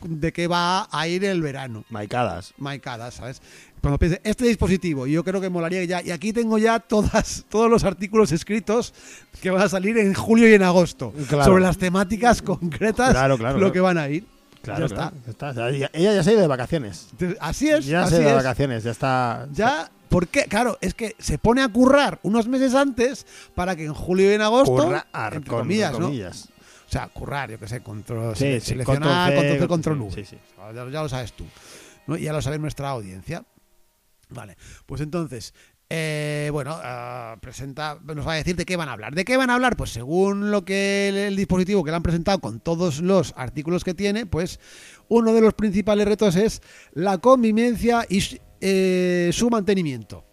de qué va a ir el verano. Maicadas. Maicadas, ¿sabes? Cuando piense, este dispositivo, yo creo que molaría ya, y aquí tengo ya todas, *laughs* todos los artículos escritos que van a salir en julio y en agosto, Claro. sobre las temáticas concretas, Claro, claro, lo que van a ir. Claro, ya claro, está. ya está. Ella ya se ha ido de vacaciones. Así es, Ya así se ha ido de es. vacaciones, ya está. Ya, ¿por qué? Claro, es que se pone a currar unos meses antes para que en julio y en agosto, Currar entre con comillas, ¿no? comillas. O sea, currar, yo que sé, control, Sí, sele- sí, seleccionar, control C, control C, control V. sí, sí. Ya, ya lo sabes tú. ¿no? Ya lo sabe nuestra audiencia. Vale, pues entonces, eh, bueno, ah, presenta, nos va a decir de qué van a hablar. ¿De qué van a hablar? Pues según lo que el, el dispositivo que le han presentado con todos los artículos que tiene, pues uno de los principales retos es la convivencia y su- eh, su mantenimiento.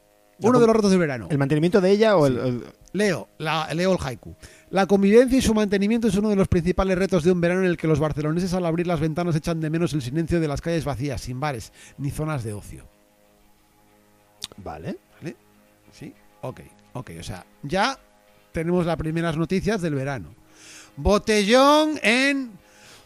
Uno de los retos del verano. ¿El mantenimiento de ella o el.? el- Leo, la, leo el haiku. La convivencia y su mantenimiento es uno de los principales retos de un verano en el que los barceloneses al abrir las ventanas echan de menos el silencio de las calles vacías, sin bares ni zonas de ocio. Vale. ¿Vale? ¿Sí? Ok, ok. O sea, ya tenemos las primeras noticias del verano. Botellón en...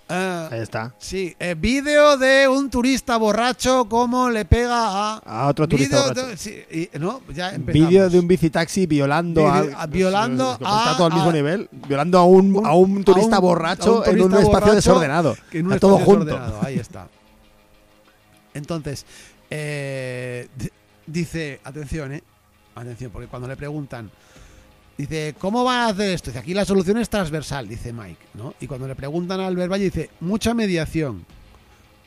eh, Ahí está. sí, eh, vídeo de un turista borracho cómo le pega a... A otro turista Vídeo borracho. de- sí, y- ¿no? Ya. Vídeo de un bicitaxi violando a, a- violando está a- todo al mismo a- nivel violando a un, Un- a un turista a un- borracho en un espacio desordenado que en un Está todo espacio junto desordenado, Ahí está. Entonces, eh, dice, atención, eh, atención, porque cuando le preguntan, dice, ¿cómo van a hacer esto? Dice, aquí la solución es transversal, dice Mike, ¿no? Y cuando le preguntan a Albert Valle, dice, mucha mediación.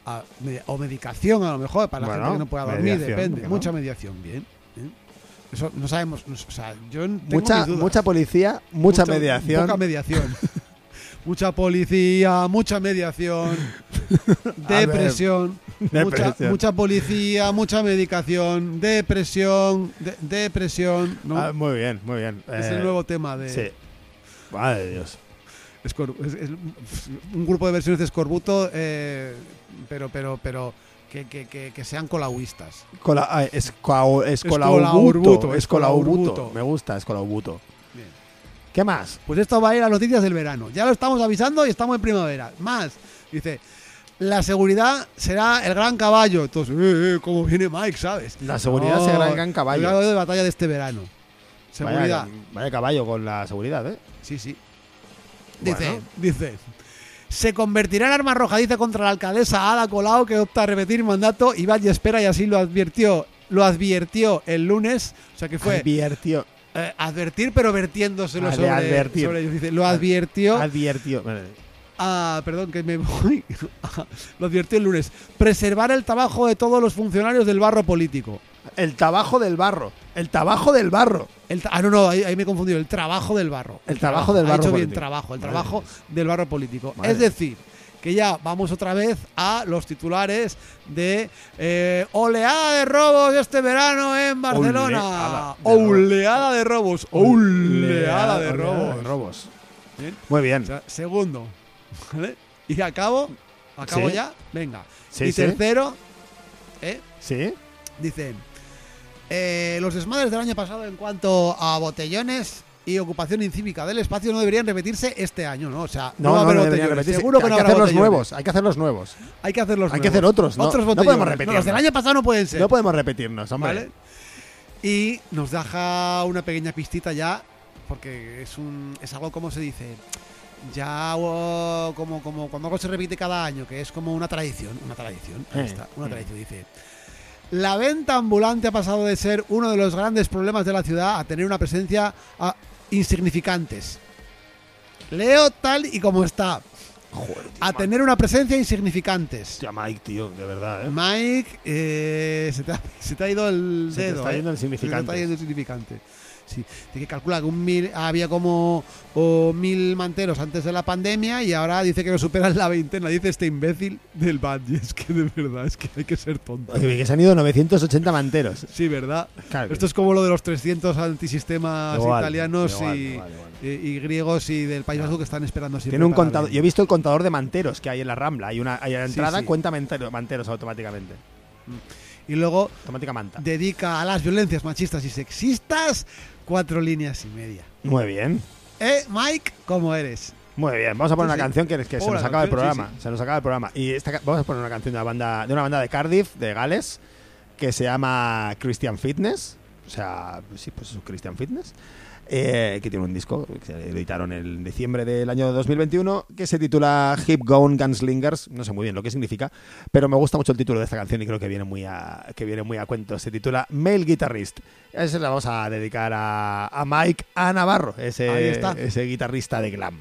Ah, o medicación, a lo mejor, para la gente que no pueda dormir, depende. ¿no? Mucha mediación, bien. bien. Eso no sabemos, no- o sea, yo tengo mucha mis dudas. mucha policía mucha, mediación Poca mediación. *laughs* mucha policía, mucha mediación, *laughs* depresión, *laughs* Mucha, Depresión. mucha policía, mucha medicación, depresión, de- depresión. ¿no? Ah, muy bien muy bien es Eh, el nuevo tema de sí madre de Dios es- es un grupo de versiones de Escorbuto, eh, pero, pero, pero que, que, que, que sean colauistas. Cola, escolaubuto. me gusta escolaubuto Bien. ¿Qué más? Pues esto va a ir a las noticias del verano. Ya lo estamos avisando y estamos en primavera. Más, dice, la seguridad será el gran caballo. Entonces, eh, eh, ¿cómo viene Mike, sabes? La seguridad será el gran El caballo. caballo de batalla de este verano. Seguridad. Vaya, vaya caballo con la seguridad, ¿eh? Sí, sí. Dice, Bueno. dice. Se convertirá en arma arrojadiza contra la alcaldesa Ada Colau que opta a repetir mandato y vaya espera y así lo advirtió lo advirtió el lunes, o sea que fue Advirtió. Eh, advertir pero vertiéndoselo Ah, sobre, advertir. sobre ellos. Dice, lo advirtió Advirtió. Vale. Ah, perdón, que me voy. *laughs* Lo advirtió el lunes. Preservar el trabajo de todos los funcionarios del barro político. El trabajo del barro. El trabajo del barro. El ah, no, no, ahí, ahí me he confundido. El trabajo del barro. El trabajo del Ha barro dicho bien político. trabajo, el Madre trabajo del barro político. Madre. Es decir, que ya vamos otra vez a los titulares de eh, oleada de robos este verano en Barcelona. Oleada de robos. Oleada de robos. Oleada de robos. robos. Bien. Muy bien. O sea, segundo. ¿Vale? Y acabo. Acabo Sí. ya. Venga. Sí, y sí. tercero. ¿eh? ¿Sí? Dice, eh, los desmadres del año pasado en cuanto a botellones y ocupación incívica del espacio no deberían repetirse este año, ¿no? O sea, No, va a no, haber no botellones. repetirse. Seguro que hay no que habrá hacer los nuevos. Hay que hacer los nuevos. Hay que hacer los Hay que nuevos. hacer otros, ¿no? Otros No podemos repetirnos. los del año pasado no pueden ser. No podemos repetirnos, hombre. ¿Vale? Y nos deja una pequeña pistita ya, porque es un es algo como se dice, ya oh, como, como cuando algo se repite cada año, que es como una tradición, una tradición, ahí Eh, está, una eh. tradición, dice. La venta ambulante ha pasado de ser uno de los grandes problemas de la ciudad a tener una presencia a insignificantes. Leo tal y como está, Joder, tío, a tener una presencia insignificantes. Hostia, Mike, tío, de verdad, ¿eh? Mike, eh, se, te ha, se te ha ido el Se te dedo. está eh. yendo el Se te significante. está yendo el significante. Sí, de que calcula que un mil, había como mil manteros antes de la pandemia y ahora dice que lo superan la veintena. Dice este imbécil del Bungie. Es que de verdad, es que hay que ser tonto. Oye, que se han ido 980 manteros. Sí, ¿verdad? Claro Esto es como lo de los 300 antisistemas Igual, italianos igual, y, igual, igual. y- y griegos y del País Vasco que están esperando siempre. Tiene un contador. Yo he visto el contador de manteros que hay en la Rambla. Hay una, hay la entrada, sí. cuenta mantero- manteros automáticamente. Y luego dedica a las violencias machistas y sexistas cuatro líneas y media. Muy bien. ¿Eh, Mike? ¿Cómo eres? Muy bien, vamos a poner Sí, una sí. canción que, que se nos acaba el sí, programa. Se nos acaba el programa. Y esta, vamos a poner una canción de una banda de una banda de Cardiff, de Gales, que se llama Christian Fitness. O sea, sí, pues es un Christian Fitness. eh, que tiene un disco que se editaron en diciembre del año 2021 que se titula Hip Gone Gunslingers. No sé muy bien lo que significa, pero me gusta mucho el título de esta canción y creo que viene muy a, que viene muy a cuento. Se titula Male Guitarist. Esa la vamos a dedicar a, a Mike A. Navarro, ese, ese guitarrista de glam.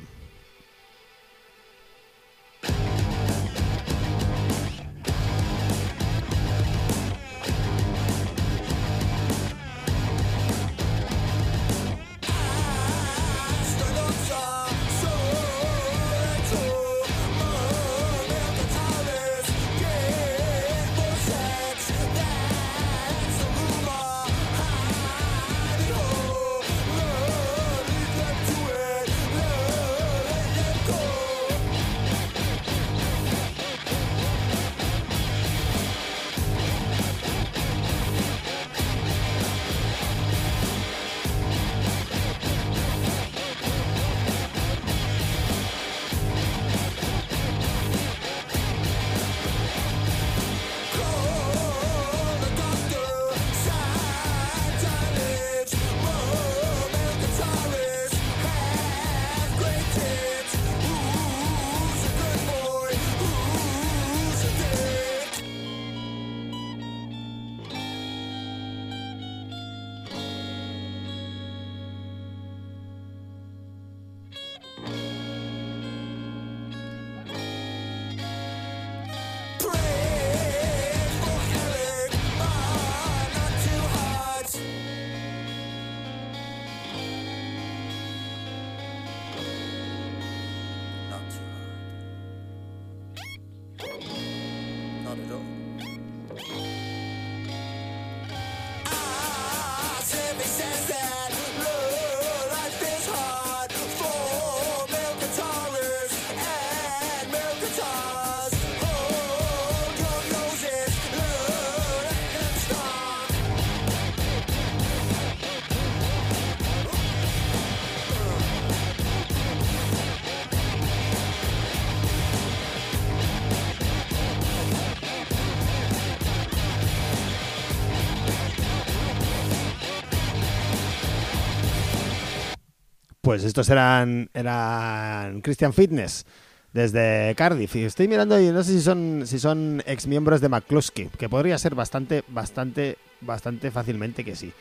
Pues estos eran, eran Christian Fitness desde Cardiff. Y estoy mirando y no sé si son, si son ex miembros de McCluskey, que podría ser bastante, bastante, bastante fácilmente que sí.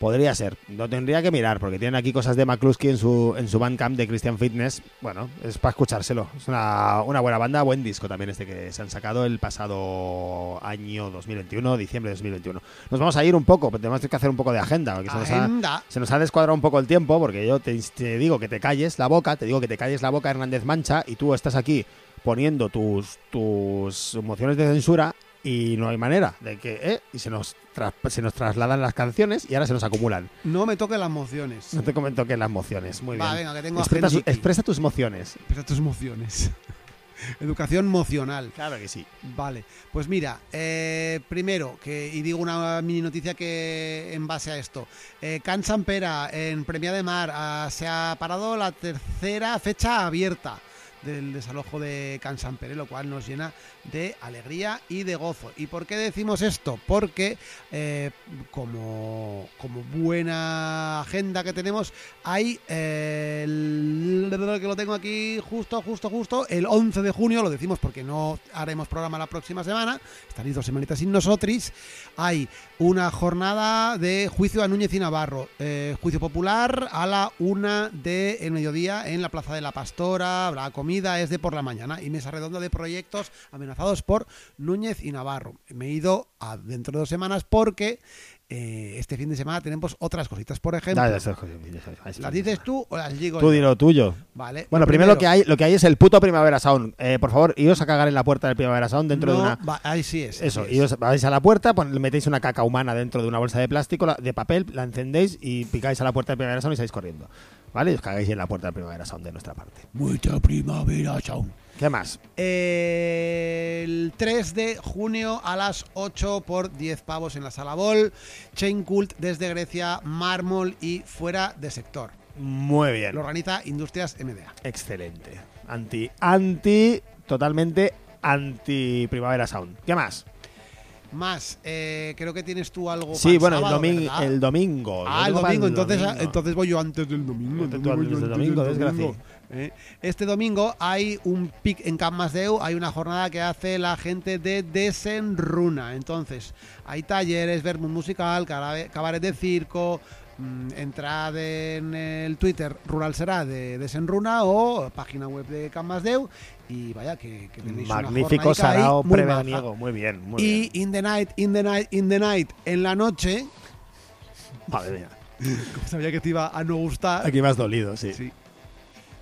Podría ser. Lo tendría que mirar, porque tienen aquí cosas de McCluskey en su, en su bandcamp de Christian Fitness. Bueno, es para escuchárselo. Es una, una buena banda, buen disco también este que se han sacado el pasado año 2021, diciembre de 2021. Nos vamos a ir un poco, pero tenemos que hacer un poco de agenda, porque se nos ha, Agenda. se nos ha descuadrado un poco el tiempo porque yo te, te digo que te calles la boca, te digo que te calles la boca Hernández Mancha y tú estás aquí poniendo tus, tus mociones de censura y no hay manera de que... ¿eh? Y se nos, se nos trasladan las canciones y ahora se nos acumulan. No me toques las emociones. No te comento que las mociones. Muy Va, bien. venga, que tengo expresa, su- expresa tus mociones. Expresa tus emociones. *laughs* Educación emocional. Claro que sí. Vale, pues mira, eh, primero, que, y digo una mini noticia que en base a esto, eh, Can Sampera en Premia de Mar ah, se ha parado la tercera fecha abierta del desalojo de Can Sampere, lo cual nos llena de alegría y de gozo. ¿Y por qué decimos esto? Porque eh, como, como buena agenda que tenemos, hay eh, el, que lo tengo aquí justo, justo, justo, el 11 de junio, lo decimos porque no haremos programa la próxima semana, estaréis dos semanitas sin nosotros, hay una jornada de juicio a Núñez y Navarro, eh, juicio popular a la una de el mediodía en la Plaza de la Pastora, habrá comida es de por la mañana. Y mesa redonda de proyectos amenazados por Núñez y Navarro. Me he ido dentro de dos semanas porque eh, este fin de semana tenemos otras cositas. Por ejemplo, Dale, ¿las dices tú o las digo Tú yo? di lo tuyo. Vale. Bueno, primero, lo que hay lo que hay es el puto Primavera Sound. Eh, por favor, iros a cagar en la puerta del Primavera Sound dentro de una... va- ahí sí es. Eso, ahí es. vais a la puerta, pon- metéis una caca humana dentro de una bolsa de plástico, la- de papel, la encendéis y picáis a la puerta del Primavera Sound y salís corriendo. ¿Vale? Y os cagáis en la puerta del Primavera Sound de nuestra parte. Mucha primavera sound. ¿Qué más? El 3 de junio a las 8 por 10 pavos en la sala Ball. Chain Cult desde Grecia, mármol y fuera de sector. Muy bien. Lo organiza Industrias MDA. Excelente. Anti, anti, totalmente anti Primavera Sound. ¿Qué más? Más, eh, creo que tienes tú algo. Sí, para bueno, sábado, el, domi- ¿verdad? el domingo. Ah, el domingo, entonces, domingo. entonces voy yo antes del domingo. Antes del domingo, del. ¿eh? Este domingo hay un pic en Camp Masdeu, hay una jornada que hace la gente de Desenruna. Entonces, hay talleres, vermut musical, cabaret de circo. Mm, Entrad en el Twitter Rural Será de Desenruna o página web de Camp Masdeu y vaya que, que tenéis Magnífico Sarao preveniego. Muy bien, muy Y bien. in the night, in the night, in the night, en la noche, Madre mía. *laughs* sabía que te iba a no gustar, Aquí me has dolido, sí. Sí.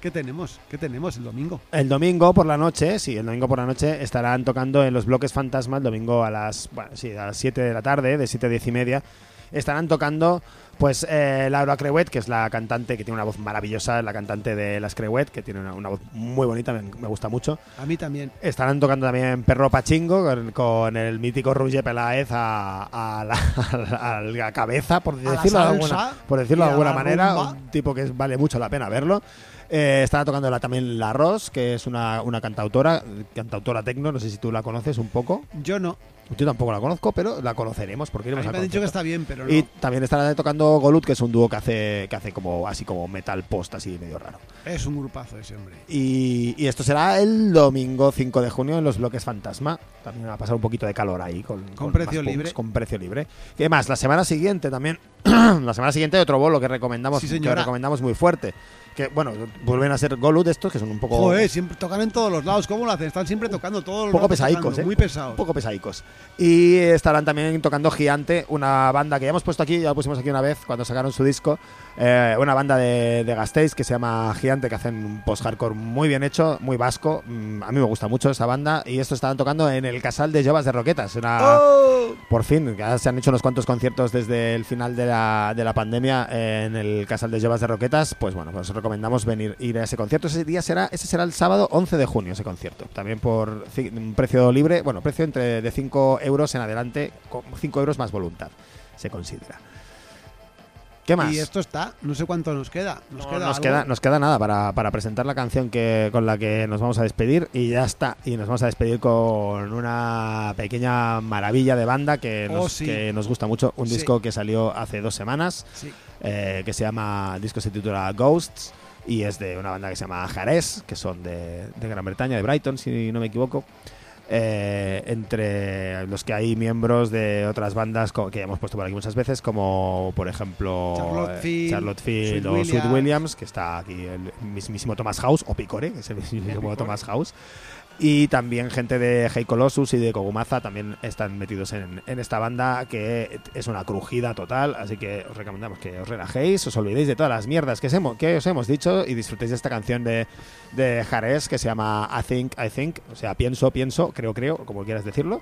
¿Qué tenemos? ¿Qué tenemos el domingo? El domingo por la noche, sí, el domingo por la noche estarán tocando en los bloques Fantasma, el domingo a las, bueno, sí, a las 7 de la tarde, de 7 a 10 y media. Estarán tocando, pues, eh, Laura Creuet, que es la cantante que tiene una voz maravillosa, la cantante de las Creuet, que tiene una, una voz muy bonita, me, me gusta mucho. A mí también. Estarán tocando también Perro Pachingo con, con el mítico Roger Peláez a, a la, *laughs* a la cabeza, por la decirlo, de alguna, por decirlo de alguna manera. rumba. Un tipo que vale mucho la pena verlo. Eh, estará tocando la- también La Ross, que es una, una cantautora, cantautora tecno, no sé si tú la conoces un poco. Yo no. Yo tampoco la conozco, pero la conoceremos porque A iremos mí al me han dicho que está bien, pero no. Y también estará tocando Golut, que es un dúo que hace, que hace como así como metal post, así medio raro. Es un grupazo ese hombre. Y, y esto será el domingo 5 de junio en los bloques Fantasma. También va a pasar un poquito de calor ahí. Con, Con precio punks, libre. Con precio libre. ¿Qué más? La semana siguiente también. *clears throat* la semana siguiente hay otro bolo que recomendamos, Sí, que recomendamos muy fuerte. Que bueno, vuelven a ser Golut estos, que son un poco. Joder, siempre tocan en todos los lados. ¿Cómo lo hacen? Están siempre tocando todos los poco lados pesaicos, tocando, ¿eh? Muy pesados. Un poco pesaicos. Y estarán también tocando Gigante, una banda que ya hemos puesto aquí, ya lo pusimos aquí una vez cuando sacaron su disco. Eh, una banda de, de Gasteiz que se llama Gigante, que hacen un post-hardcore muy bien hecho, muy vasco. Mm, a mí me gusta mucho esa banda. Y esto estaban tocando en el Casal de Llovas de Roquetas. Una, ¡Oh! Por fin, ya se han hecho unos cuantos conciertos desde el final de la, de la pandemia en el Casal de Llovas de Roquetas. Pues bueno, pues os recomendamos venir ir a ese concierto. Ese día será, ese será el sábado 11 de junio, ese concierto. También por un precio libre, bueno, precio entre de 5 euros en adelante, con 5 euros más voluntad, se considera. ¿Qué más? Y esto está. No sé cuánto nos queda. Nos No, queda. nos, algo. queda, nos queda nada para, para presentar la canción que, con la que nos vamos a despedir y ya está. Y nos vamos a despedir con una pequeña maravilla de banda que nos, Oh, sí. que nos gusta mucho. Un Sí. disco que salió hace dos semanas Sí. eh, que se llama, el disco se titula Ghosts y es de una banda que se llama Jerez, que son de, de Gran Bretaña, de Brighton, si no me equivoco. Eh, entre los que hay miembros de otras bandas que hemos puesto por aquí muchas veces, como por ejemplo Charlotte eh, Field, Charlotte Field Sweet o Sweet Williams. Williams, que está aquí el mismísimo Thomas House, o Picore, que es el mismísimo *laughs* Thomas House. Y también gente de Hey Colossus y de Kogumaza también están metidos en, en esta banda que es una crujida total. Así que os recomendamos que os relajéis, os olvidéis de todas las mierdas que, os hemos- que os hemos dicho y disfrutéis de esta canción de, de Jares que se llama I Think, I Think, o sea, pienso, pienso, creo, creo, como quieras decirlo,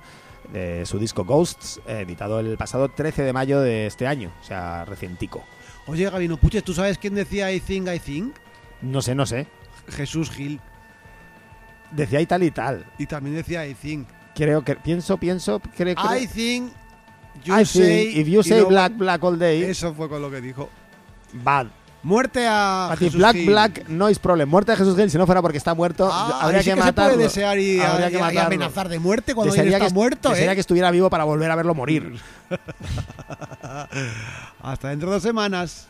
de su disco Ghosts, editado el pasado 13 de mayo de este año, o sea, recientico. Oye, Gabino Puches, ¿tú sabes quién decía I think, I think? No sé, no sé. Jesús Gil. Decía y tal y tal. Y también decía I think. Creo que pienso, pienso, creo, creo. I think. You I say. think if you say luego- black, black all day, Eso fue con lo que dijo. bad. Muerte a. A ti, Jesús Black, Gil. Black, noise problem. Muerte de Jesús Gil, si no fuera porque está muerto, Ah, habría que que se matarlo. puede desear y, Habría y- que y amenazar de muerte cuando Desearía está que, muerto, desearía ¿eh? que estuviera vivo para volver a verlo morir. *laughs* Hasta dentro de dos semanas.